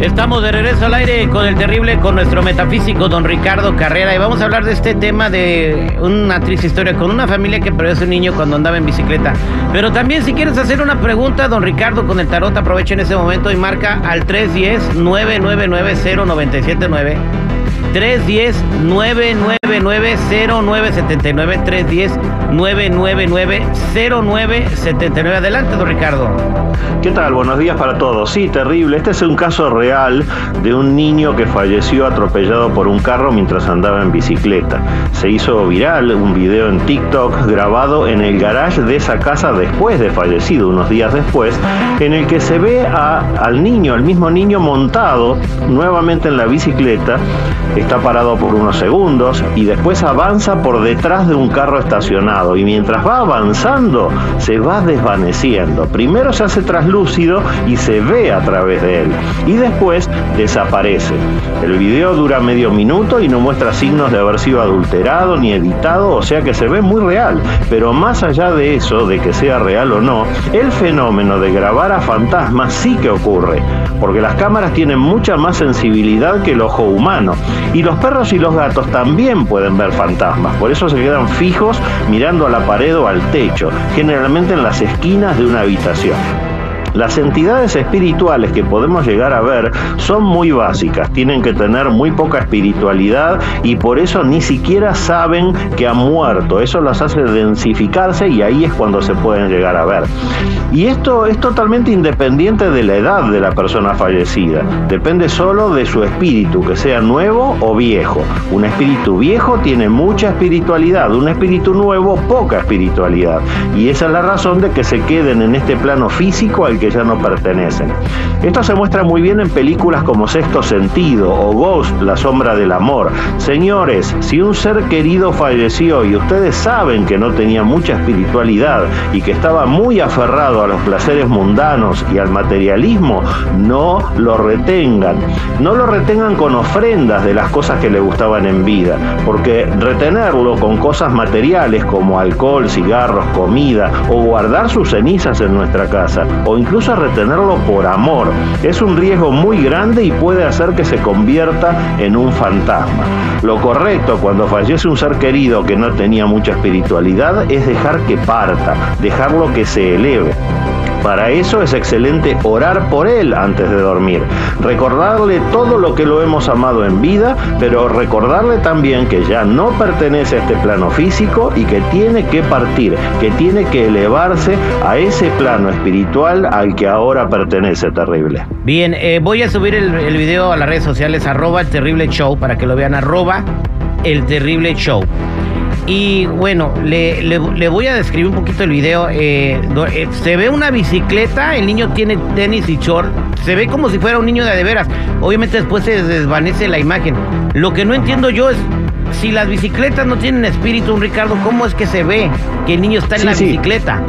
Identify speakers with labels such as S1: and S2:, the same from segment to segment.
S1: Estamos de regreso al aire con el terrible, con nuestro metafísico don Ricardo Carrera y vamos a hablar de este tema de una triste historia con una familia que perdió a su niño cuando andaba en bicicleta. Pero también si quieres hacer una pregunta, don Ricardo, con el tarot, aprovecha en ese momento y marca al 310-999-0979. 310-999-0979. 310-999-0979. Adelante, don Ricardo.
S2: ¿Qué tal? Buenos días para todos. Sí, terrible. Este es un caso real de un niño que falleció atropellado por un carro mientras andaba en bicicleta. Se hizo viral un video en TikTok grabado en el garage de esa casa después de fallecido, unos días después, en el que se ve a, al niño, el mismo niño montado nuevamente en la bicicleta está parado por unos segundos y después avanza por detrás de un carro estacionado y mientras va avanzando se va desvaneciendo. Primero se hace traslúcido y se ve a través de él y después desaparece. El video dura medio minuto y no muestra signos de haber sido adulterado ni editado, o sea que se ve muy real. Pero más allá de eso, de que sea real o no, el fenómeno de grabar a fantasmas sí que ocurre, porque las cámaras tienen mucha más sensibilidad que el ojo humano y los perros y los gatos también pueden ver fantasmas, por eso se quedan fijos mirando a la pared o al techo, generalmente en las esquinas de una habitación. Las entidades espirituales que podemos llegar a ver son muy básicas, tienen que tener muy poca espiritualidad y por eso ni siquiera saben que han muerto. Eso las hace densificarse y ahí es cuando se pueden llegar a ver. Y esto es totalmente independiente de la edad de la persona fallecida. Depende solo de su espíritu, que sea nuevo o viejo. Un espíritu viejo tiene mucha espiritualidad, un espíritu nuevo poca espiritualidad. Y esa es la razón de que se queden en este plano físico al que ya no pertenecen. Esto se muestra muy bien en películas como Sexto Sentido o Ghost, La Sombra del Amor. Señores, si un ser querido falleció y ustedes saben que no tenía mucha espiritualidad y que estaba muy aferrado a los placeres mundanos y al materialismo, no lo retengan. No lo retengan con ofrendas de las cosas que le gustaban en vida, porque retenerlo con cosas materiales como alcohol, cigarros, comida o guardar sus cenizas en nuestra casa o incluso incluso retenerlo por amor. Es un riesgo muy grande y puede hacer que se convierta en un fantasma. Lo correcto cuando fallece un ser querido que no tenía mucha espiritualidad es dejar que parta, dejarlo que se eleve. Para eso es excelente orar por Él antes de dormir, recordarle todo lo que lo hemos amado en vida, pero recordarle también que ya no pertenece a este plano físico y que tiene que partir, que tiene que elevarse a ese plano espiritual al que ahora pertenece terrible.
S1: Bien, eh, voy a subir el, el, video a las redes sociales, arroba el terrible show, para que lo vean, arroba el terrible show. Y bueno, le, le, le, voy a describir un poquito el video. Eh, eh, se ve una bicicleta, el niño tiene tenis y short. Se ve como si fuera un niño de de veras. Obviamente después se desvanece la imagen. Lo que no entiendo yo es, si las bicicletas no tienen espíritu, un Ricardo, ¿cómo es que se ve que el niño está en
S2: sí,
S1: la
S2: sí.
S1: bicicleta?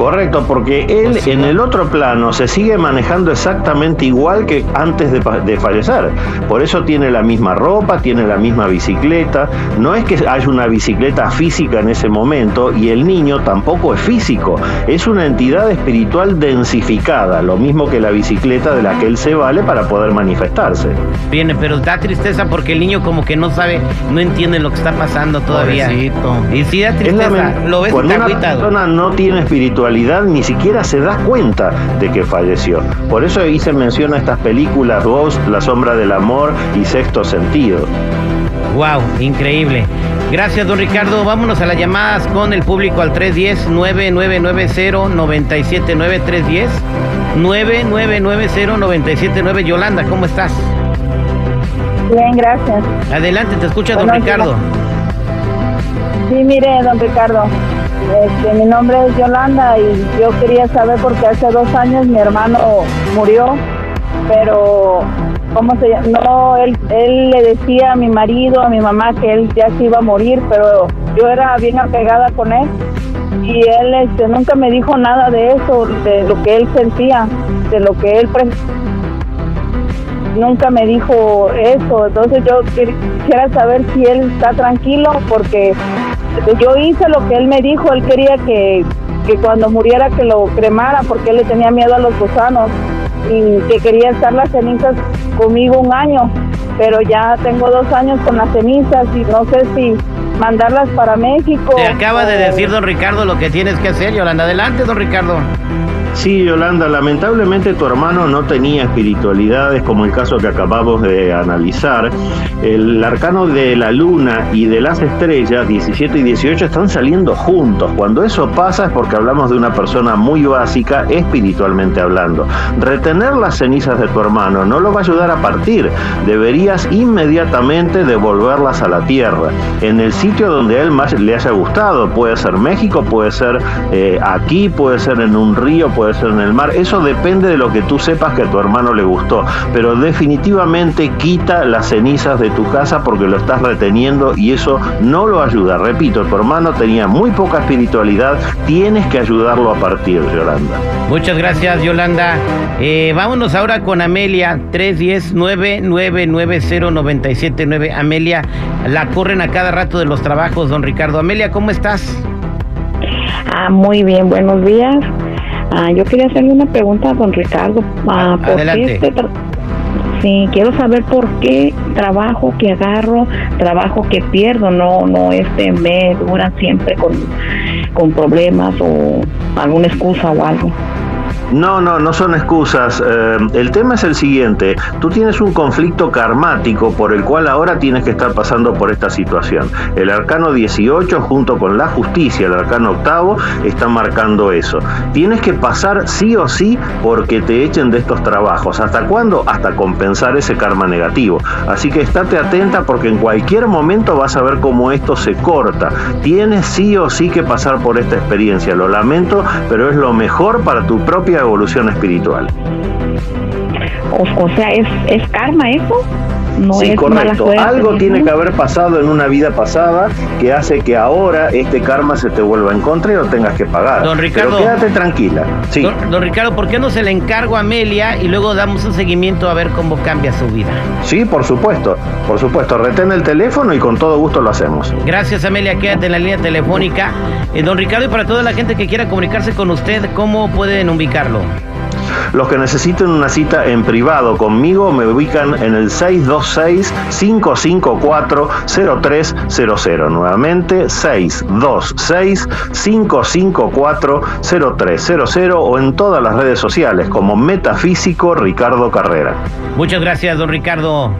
S2: Correcto, porque él en el otro plano se sigue manejando exactamente igual que antes de, de, fallecer. Por eso tiene la misma ropa, tiene la misma bicicleta. No es que haya una bicicleta física en ese momento y el niño tampoco es físico. Es una entidad espiritual densificada, lo mismo que la bicicleta de la que él se vale para poder manifestarse.
S1: Bien, pero da tristeza porque el niño como que no sabe, no entiende lo que está pasando todavía.
S3: Pobrecito.
S1: Y sí da tristeza. Lo ves
S2: Cuando una persona no tiene espiritualidad ni siquiera se da cuenta de que falleció. Por eso ahí se menciona estas películas Ghost, La Sombra del Amor y Sexto Sentido.
S1: Wow, increíble. Gracias, don Ricardo. Vámonos a las llamadas con el público al 310-9990-979. 310-9990-979. Yolanda, ¿cómo estás?
S4: Bien, gracias.
S1: Adelante, te escucha don Ricardo.
S4: Sí, mire, don Ricardo. Este, mi nombre es Yolanda y yo quería saber porque hace dos años mi hermano murió, pero ¿cómo se llama? No, él, él le decía a mi marido, a mi mamá que él ya se iba a morir, pero yo era bien apegada con él y él este, nunca me dijo nada de eso, de lo que él sentía, de lo que él nunca me dijo eso, entonces yo quisiera saber si él está tranquilo porque yo hice lo que él me dijo, él quería que, que cuando muriera que lo cremara porque él le tenía miedo a los gusanos y que quería estar las cenizas conmigo un año, pero ya tengo dos años con las cenizas y no sé si mandarlas para México.
S1: Te acaba de decir don Ricardo lo que tienes que hacer, Yolanda. Adelante, don Ricardo.
S2: Sí, Yolanda, lamentablemente tu hermano no tenía espiritualidades como el caso que acabamos de analizar. El arcano de la luna y de las estrellas, 17 y 18, están saliendo juntos. Cuando eso pasa es porque hablamos de una persona muy básica espiritualmente hablando. Retener las cenizas de tu hermano no lo va a ayudar a partir. Deberías inmediatamente devolverlas a la tierra, en el sitio donde a él más le haya gustado. Puede ser México, puede ser eh, aquí, puede ser en un río, puede ser en el mar. Eso depende de lo que tú sepas que a tu hermano le gustó. Pero definitivamente quita las cenizas de tu casa porque lo estás reteniendo y eso no lo ayuda. Repito, tu hermano tenía muy poca espiritualidad. Tienes que ayudarlo a partir, Yolanda.
S1: Muchas gracias, Yolanda. Eh, vámonos ahora con Amelia, 310-9990979. Amelia, la corren a cada rato de los trabajos, don Ricardo. Amelia, ¿cómo estás?
S3: Ah, muy bien, buenos días. Ah, yo quería hacerle una pregunta a don Ricardo. Ah, ¿por qué este sí, quiero saber por qué trabajo que agarro, trabajo que pierdo, no, no este me duran siempre con, con problemas o alguna excusa o algo.
S2: No, no, no son excusas. Eh, el tema es el siguiente. Tú tienes un conflicto karmático por el cual ahora tienes que estar pasando por esta situación. El arcano 18 junto con la justicia, el arcano octavo, están marcando eso. Tienes que pasar sí o sí porque te echen de estos trabajos. ¿Hasta cuándo? Hasta compensar ese karma negativo. Así que estate atenta porque en cualquier momento vas a ver cómo esto se corta. Tienes sí o sí que pasar por esta experiencia. Lo lamento, pero es lo mejor para tu propia evolución espiritual.
S3: O, o sea, ¿es, ¿es karma eso? No
S2: sí,
S3: es
S2: correcto. Algo tiene que haber pasado en una vida pasada que hace que ahora este karma se te vuelva en contra y lo tengas que pagar.
S1: Don Ricardo.
S2: Pero quédate tranquila. Sí.
S1: Don, don Ricardo, ¿por qué no se le encargo a Amelia y luego damos un seguimiento a ver cómo cambia su vida?
S2: Sí, por supuesto. Por supuesto. Retén el teléfono y con todo gusto lo hacemos.
S1: Gracias, Amelia. Quédate en la línea telefónica. Eh, don Ricardo, y para toda la gente que quiera comunicarse con usted, ¿cómo pueden ubicarlo?
S2: Los que necesiten una cita en privado conmigo me ubican en el 626-554-0300. Nuevamente, 626-554-0300 o en todas las redes sociales como Metafísico Ricardo Carrera.
S1: Muchas gracias, don Ricardo.